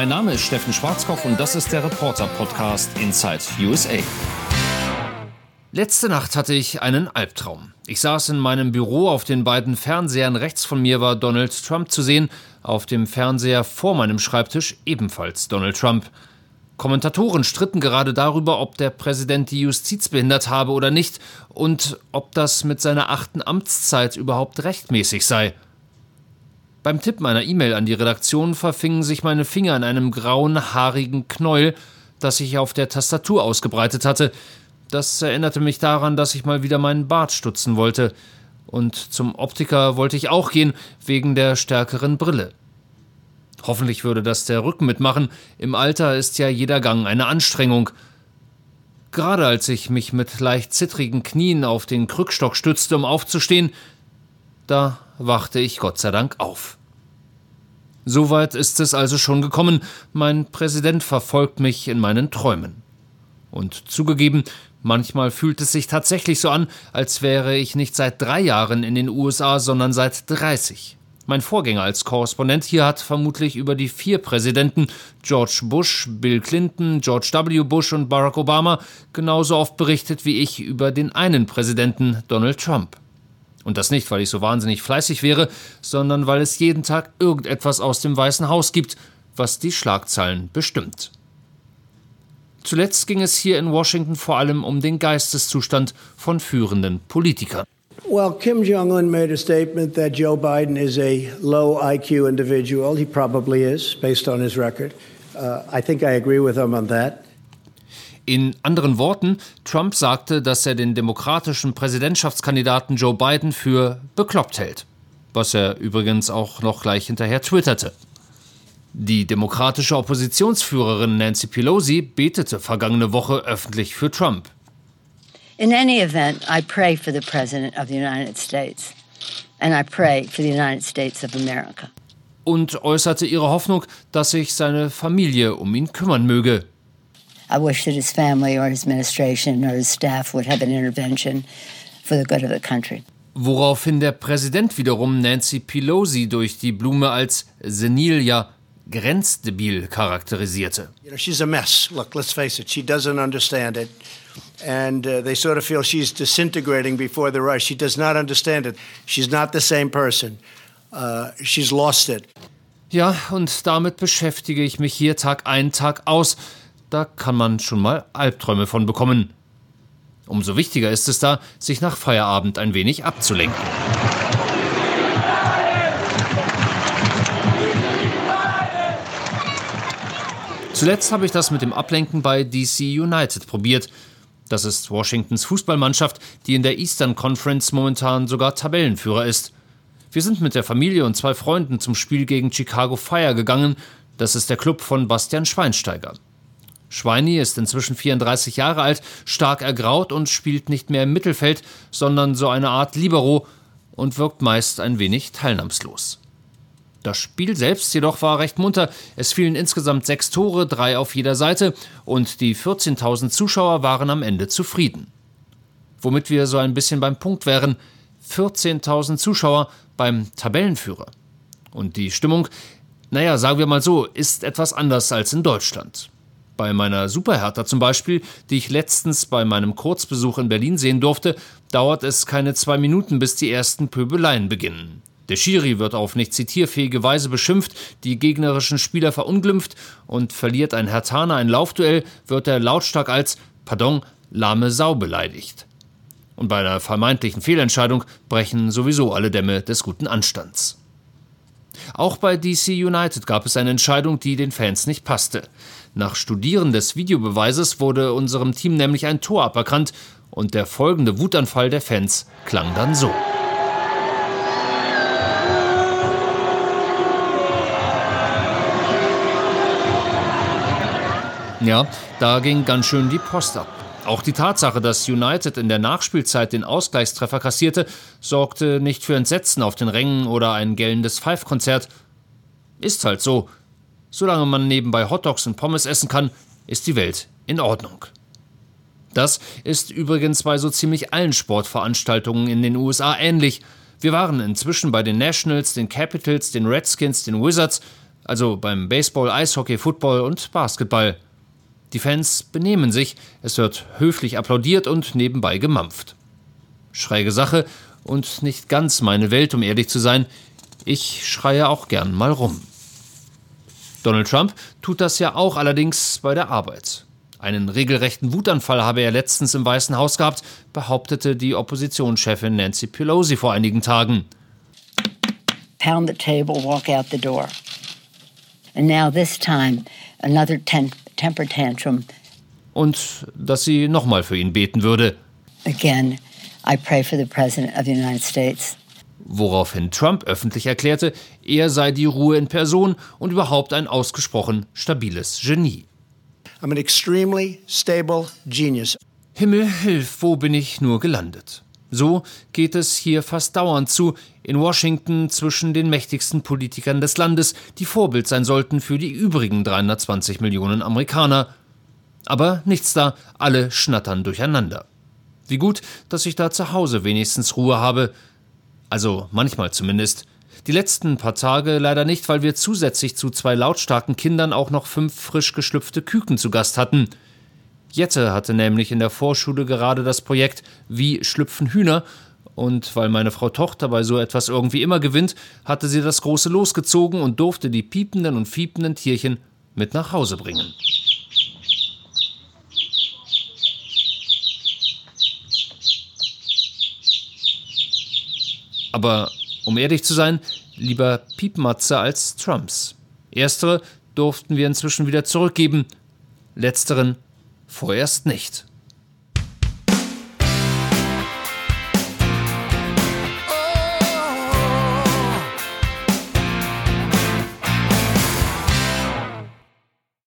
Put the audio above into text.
Mein Name ist Steffen Schwarzkopf und das ist der Reporter-Podcast Inside USA. Letzte Nacht hatte ich einen Albtraum. Ich saß in meinem Büro, auf den beiden Fernsehern rechts von mir war Donald Trump zu sehen, auf dem Fernseher vor meinem Schreibtisch ebenfalls Donald Trump. Kommentatoren stritten gerade darüber, ob der Präsident die Justiz behindert habe oder nicht und ob das mit seiner achten Amtszeit überhaupt rechtmäßig sei. Beim Tipp meiner E-Mail an die Redaktion verfingen sich meine Finger in einem grauen, haarigen Knäuel, das sich auf der Tastatur ausgebreitet hatte. Das erinnerte mich daran, dass ich mal wieder meinen Bart stutzen wollte. Und zum Optiker wollte ich auch gehen, wegen der stärkeren Brille. Hoffentlich würde das der Rücken mitmachen. Im Alter ist ja jeder Gang eine Anstrengung. Gerade als ich mich mit leicht zittrigen Knien auf den Krückstock stützte, um aufzustehen, da wachte ich Gott sei Dank auf. Soweit ist es also schon gekommen, mein Präsident verfolgt mich in meinen Träumen. Und zugegeben, manchmal fühlt es sich tatsächlich so an, als wäre ich nicht seit drei Jahren in den USA, sondern seit 30. Mein Vorgänger als Korrespondent hier hat vermutlich über die vier Präsidenten George Bush, Bill Clinton, George W. Bush und Barack Obama genauso oft berichtet wie ich über den einen Präsidenten Donald Trump. Und das nicht, weil ich so wahnsinnig fleißig wäre, sondern weil es jeden Tag irgendetwas aus dem Weißen Haus gibt, was die Schlagzeilen bestimmt. Zuletzt ging es hier in Washington vor allem um den Geisteszustand von führenden Politikern. Well, Kim Jong un made a statement that Joe Biden is a low IQ individual. He probably is, based on his record. Uh, I think I agree with him on that. In anderen Worten, Trump sagte, dass er den demokratischen Präsidentschaftskandidaten Joe Biden für bekloppt hält. Was er übrigens auch noch gleich hinterher twitterte. Die demokratische Oppositionsführerin Nancy Pelosi betete vergangene Woche öffentlich für Trump. In any event, I pray for the President of the United States. And I pray for the United States of America. Und äußerte ihre Hoffnung, dass sich seine Familie um ihn kümmern möge. I wish that his family or his administration or his staff would have an intervention for the good of the country. Woraufhin der Präsident wiederum Nancy Pelosi durch die Blume als senil, ja grenzdebil charakterisierte. You know, she's a mess. Look, let's face it, she doesn't understand it. And uh, they sort of feel she's disintegrating before the rush. She does not understand it. She's not the same person. Uh, she's lost it. Ja, und damit beschäftige ich mich hier Tag ein, Tag aus da kann man schon mal Albträume von bekommen. Umso wichtiger ist es da, sich nach Feierabend ein wenig abzulenken. Zuletzt habe ich das mit dem Ablenken bei DC United probiert. Das ist Washingtons Fußballmannschaft, die in der Eastern Conference momentan sogar Tabellenführer ist. Wir sind mit der Familie und zwei Freunden zum Spiel gegen Chicago Fire gegangen. Das ist der Club von Bastian Schweinsteiger. Schweini ist inzwischen 34 Jahre alt, stark ergraut und spielt nicht mehr im Mittelfeld, sondern so eine Art Libero und wirkt meist ein wenig teilnahmslos. Das Spiel selbst jedoch war recht munter. Es fielen insgesamt sechs Tore, drei auf jeder Seite, und die 14.000 Zuschauer waren am Ende zufrieden. Womit wir so ein bisschen beim Punkt wären: 14.000 Zuschauer beim Tabellenführer. Und die Stimmung, naja, sagen wir mal so, ist etwas anders als in Deutschland. Bei meiner Superhertha zum Beispiel, die ich letztens bei meinem Kurzbesuch in Berlin sehen durfte, dauert es keine zwei Minuten, bis die ersten Pöbeleien beginnen. Der Schiri wird auf nicht zitierfähige Weise beschimpft, die gegnerischen Spieler verunglimpft und verliert ein Hertaner ein Laufduell, wird er lautstark als, pardon, lahme Sau beleidigt. Und bei einer vermeintlichen Fehlentscheidung brechen sowieso alle Dämme des guten Anstands. Auch bei DC United gab es eine Entscheidung, die den Fans nicht passte. Nach Studieren des Videobeweises wurde unserem Team nämlich ein Tor aberkannt und der folgende Wutanfall der Fans klang dann so. Ja, da ging ganz schön die Post ab. Auch die Tatsache, dass United in der Nachspielzeit den Ausgleichstreffer kassierte, sorgte nicht für Entsetzen auf den Rängen oder ein gellendes Pfeifkonzert. Ist halt so. Solange man nebenbei Hotdogs und Pommes essen kann, ist die Welt in Ordnung. Das ist übrigens bei so ziemlich allen Sportveranstaltungen in den USA ähnlich. Wir waren inzwischen bei den Nationals, den Capitals, den Redskins, den Wizards. Also beim Baseball, Eishockey, Football und Basketball. Die Fans benehmen sich, es wird höflich applaudiert und nebenbei gemampft. Schräge Sache und nicht ganz meine Welt, um ehrlich zu sein. Ich schreie auch gern mal rum. Donald Trump tut das ja auch allerdings bei der Arbeit. Einen regelrechten Wutanfall habe er letztens im Weißen Haus gehabt, behauptete die Oppositionschefin Nancy Pelosi vor einigen Tagen. Pound the table, walk out the door. And now this time another temper tantrum. Und dass sie nochmal für ihn beten würde. Again, I pray for the President of the United States. Woraufhin Trump öffentlich erklärte, er sei die Ruhe in Person und überhaupt ein ausgesprochen stabiles Genie. I'm an extremely stable genius. Himmel hilf, wo bin ich nur gelandet? So geht es hier fast dauernd zu, in Washington zwischen den mächtigsten Politikern des Landes, die Vorbild sein sollten für die übrigen 320 Millionen Amerikaner. Aber nichts da, alle schnattern durcheinander. Wie gut, dass ich da zu Hause wenigstens Ruhe habe. Also manchmal zumindest. Die letzten paar Tage leider nicht, weil wir zusätzlich zu zwei lautstarken Kindern auch noch fünf frisch geschlüpfte Küken zu Gast hatten. Jette hatte nämlich in der Vorschule gerade das Projekt Wie schlüpfen Hühner und weil meine Frau Tochter bei so etwas irgendwie immer gewinnt, hatte sie das große losgezogen und durfte die piependen und fiependen Tierchen mit nach Hause bringen. Aber um ehrlich zu sein, lieber Piepmatze als Trumps. Erstere durften wir inzwischen wieder zurückgeben, letzteren vorerst nicht.